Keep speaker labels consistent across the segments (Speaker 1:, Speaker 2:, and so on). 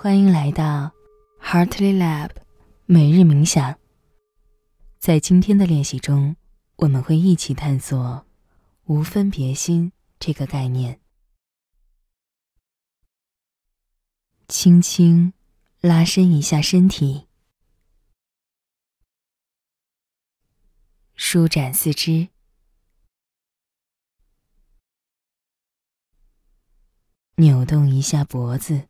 Speaker 1: 欢迎来到 Heartly Lab 每日冥想。在今天的练习中，我们会一起探索“无分别心”这个概念。轻轻拉伸一下身体，舒展四肢，扭动一下脖子。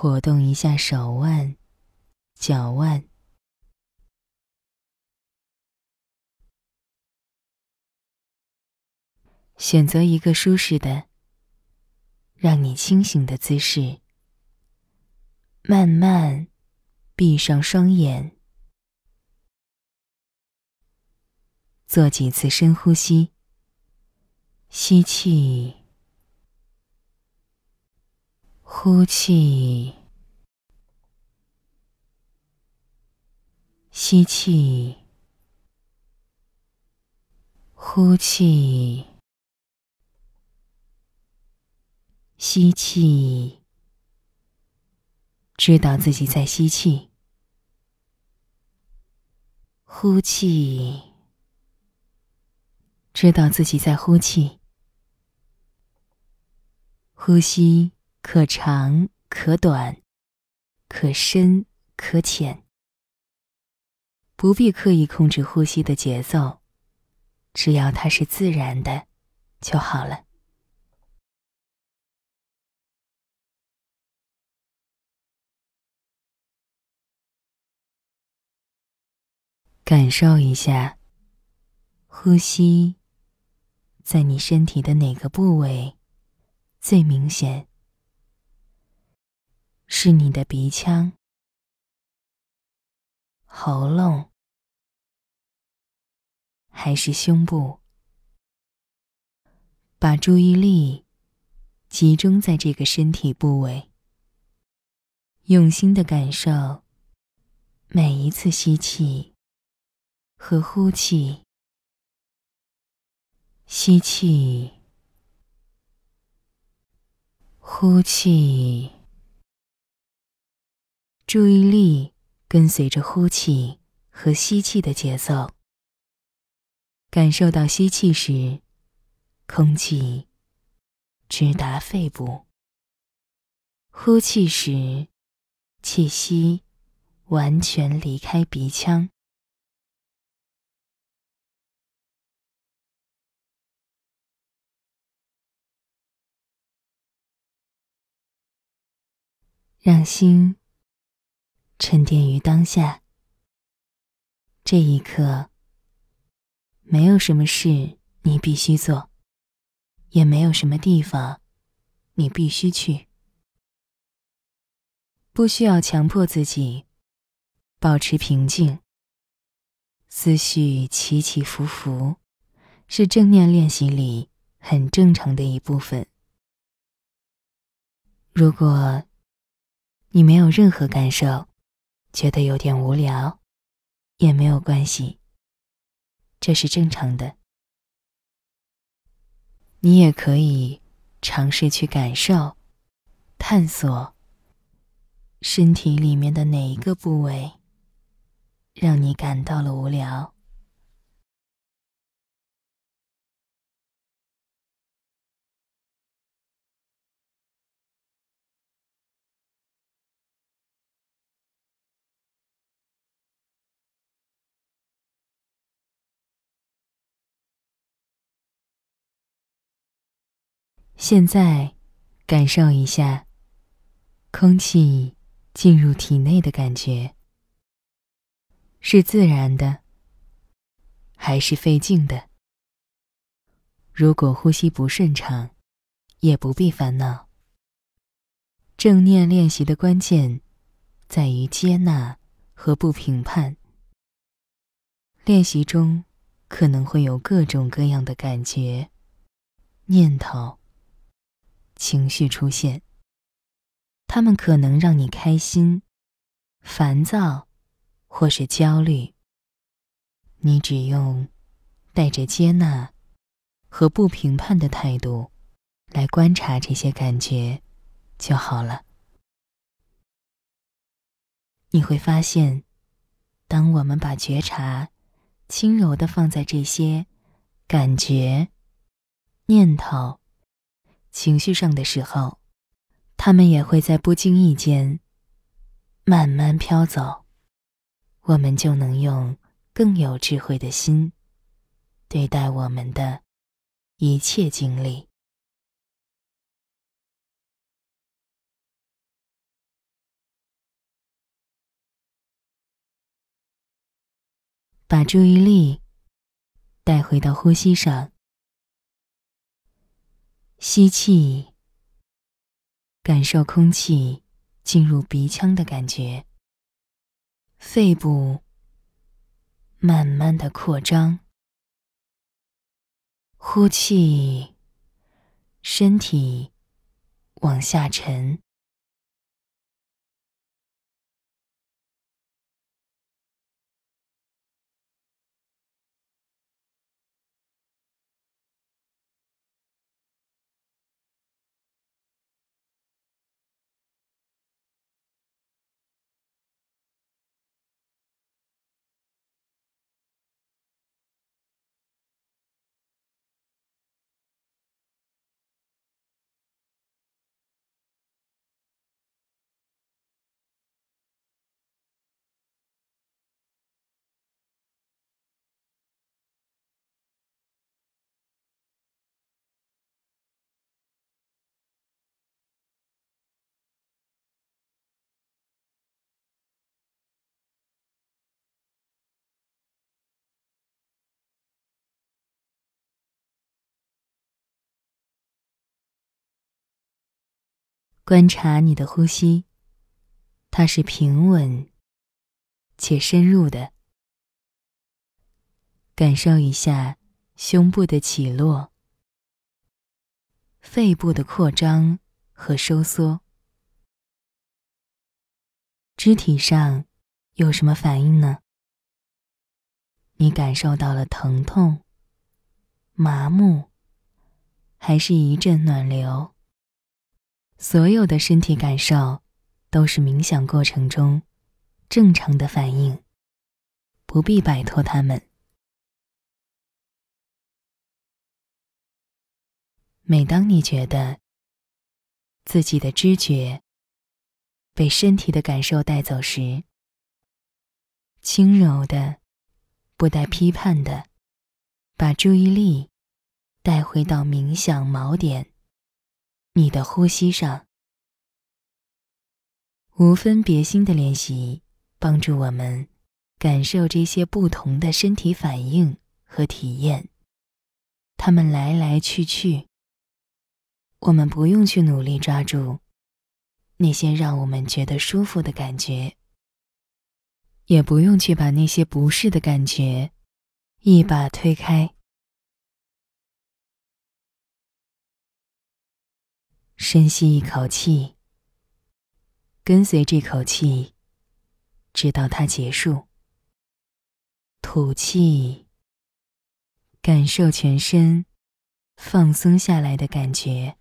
Speaker 1: 活动一下手腕、脚腕，选择一个舒适的、让你清醒的姿势，慢慢闭上双眼，做几次深呼吸，吸气。呼气，吸气，呼气，吸气。知道自己在吸气，呼气。知道自己在呼气，呼吸。可长可短，可深可浅，不必刻意控制呼吸的节奏，只要它是自然的就好了。感受一下，呼吸在你身体的哪个部位最明显？是你的鼻腔、喉咙，还是胸部？把注意力集中在这个身体部位，用心的感受每一次吸气和呼气。吸气，呼气。注意力跟随着呼气和吸气的节奏，感受到吸气时，空气直达肺部；呼气时，气息完全离开鼻腔，让心。沉淀于当下，这一刻，没有什么事你必须做，也没有什么地方你必须去，不需要强迫自己保持平静。思绪起起伏伏，是正念练习里很正常的一部分。如果你没有任何感受，觉得有点无聊，也没有关系，这是正常的。你也可以尝试去感受、探索身体里面的哪一个部位，让你感到了无聊。现在，感受一下空气进入体内的感觉，是自然的，还是费劲的？如果呼吸不顺畅，也不必烦恼。正念练习的关键在于接纳和不评判。练习中可能会有各种各样的感觉、念头。情绪出现，他们可能让你开心、烦躁，或是焦虑。你只用带着接纳和不评判的态度来观察这些感觉就好了。你会发现，当我们把觉察轻柔的放在这些感觉、念头、情绪上的时候，它们也会在不经意间慢慢飘走。我们就能用更有智慧的心对待我们的一切经历。把注意力带回到呼吸上，吸气，感受空气进入鼻腔的感觉，肺部慢慢的扩张，呼气，身体往下沉。观察你的呼吸，它是平稳且深入的。感受一下胸部的起落、肺部的扩张和收缩，肢体上有什么反应呢？你感受到了疼痛、麻木，还是一阵暖流？所有的身体感受都是冥想过程中正常的反应，不必摆脱它们。每当你觉得自己的知觉被身体的感受带走时，轻柔的、不带批判的，把注意力带回到冥想锚点。你的呼吸上，无分别心的练习，帮助我们感受这些不同的身体反应和体验。它们来来去去，我们不用去努力抓住那些让我们觉得舒服的感觉，也不用去把那些不适的感觉一把推开。深吸一口气，跟随这口气，直到它结束。吐气，感受全身放松下来的感觉。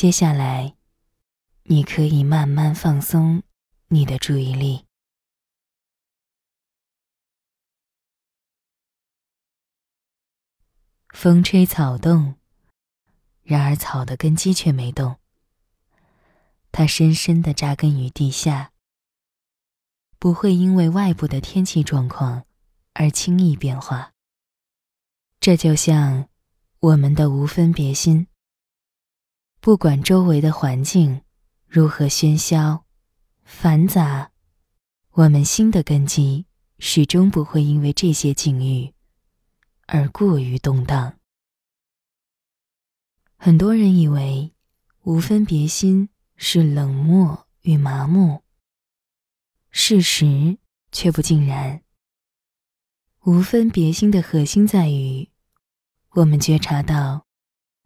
Speaker 1: 接下来，你可以慢慢放松你的注意力。风吹草动，然而草的根基却没动。它深深的扎根于地下，不会因为外部的天气状况而轻易变化。这就像我们的无分别心，不管周围的环境如何喧嚣、繁杂，我们心的根基始终不会因为这些境遇。而过于动荡。很多人以为无分别心是冷漠与麻木，事实却不尽然。无分别心的核心在于，我们觉察到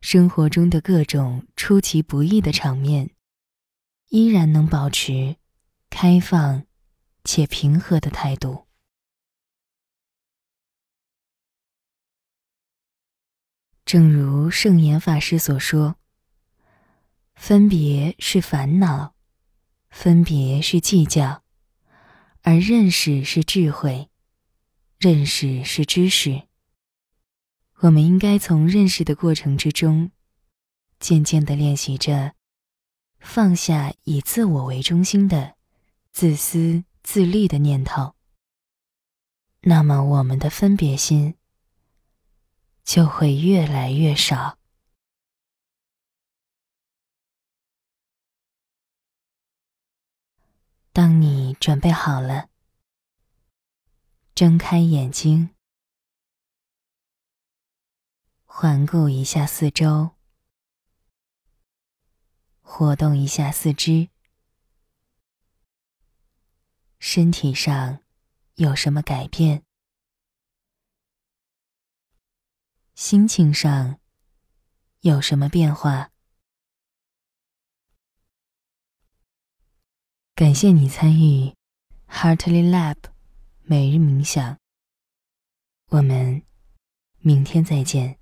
Speaker 1: 生活中的各种出其不意的场面，依然能保持开放且平和的态度。正如圣严法师所说：“分别是烦恼，分别是计较，而认识是智慧，认识是知识。我们应该从认识的过程之中，渐渐的练习着放下以自我为中心的自私自利的念头。那么，我们的分别心。”就会越来越少。当你准备好了，睁开眼睛，环顾一下四周，活动一下四肢，身体上有什么改变？心情上有什么变化？感谢你参与 Heartly Lab 每日冥想。我们明天再见。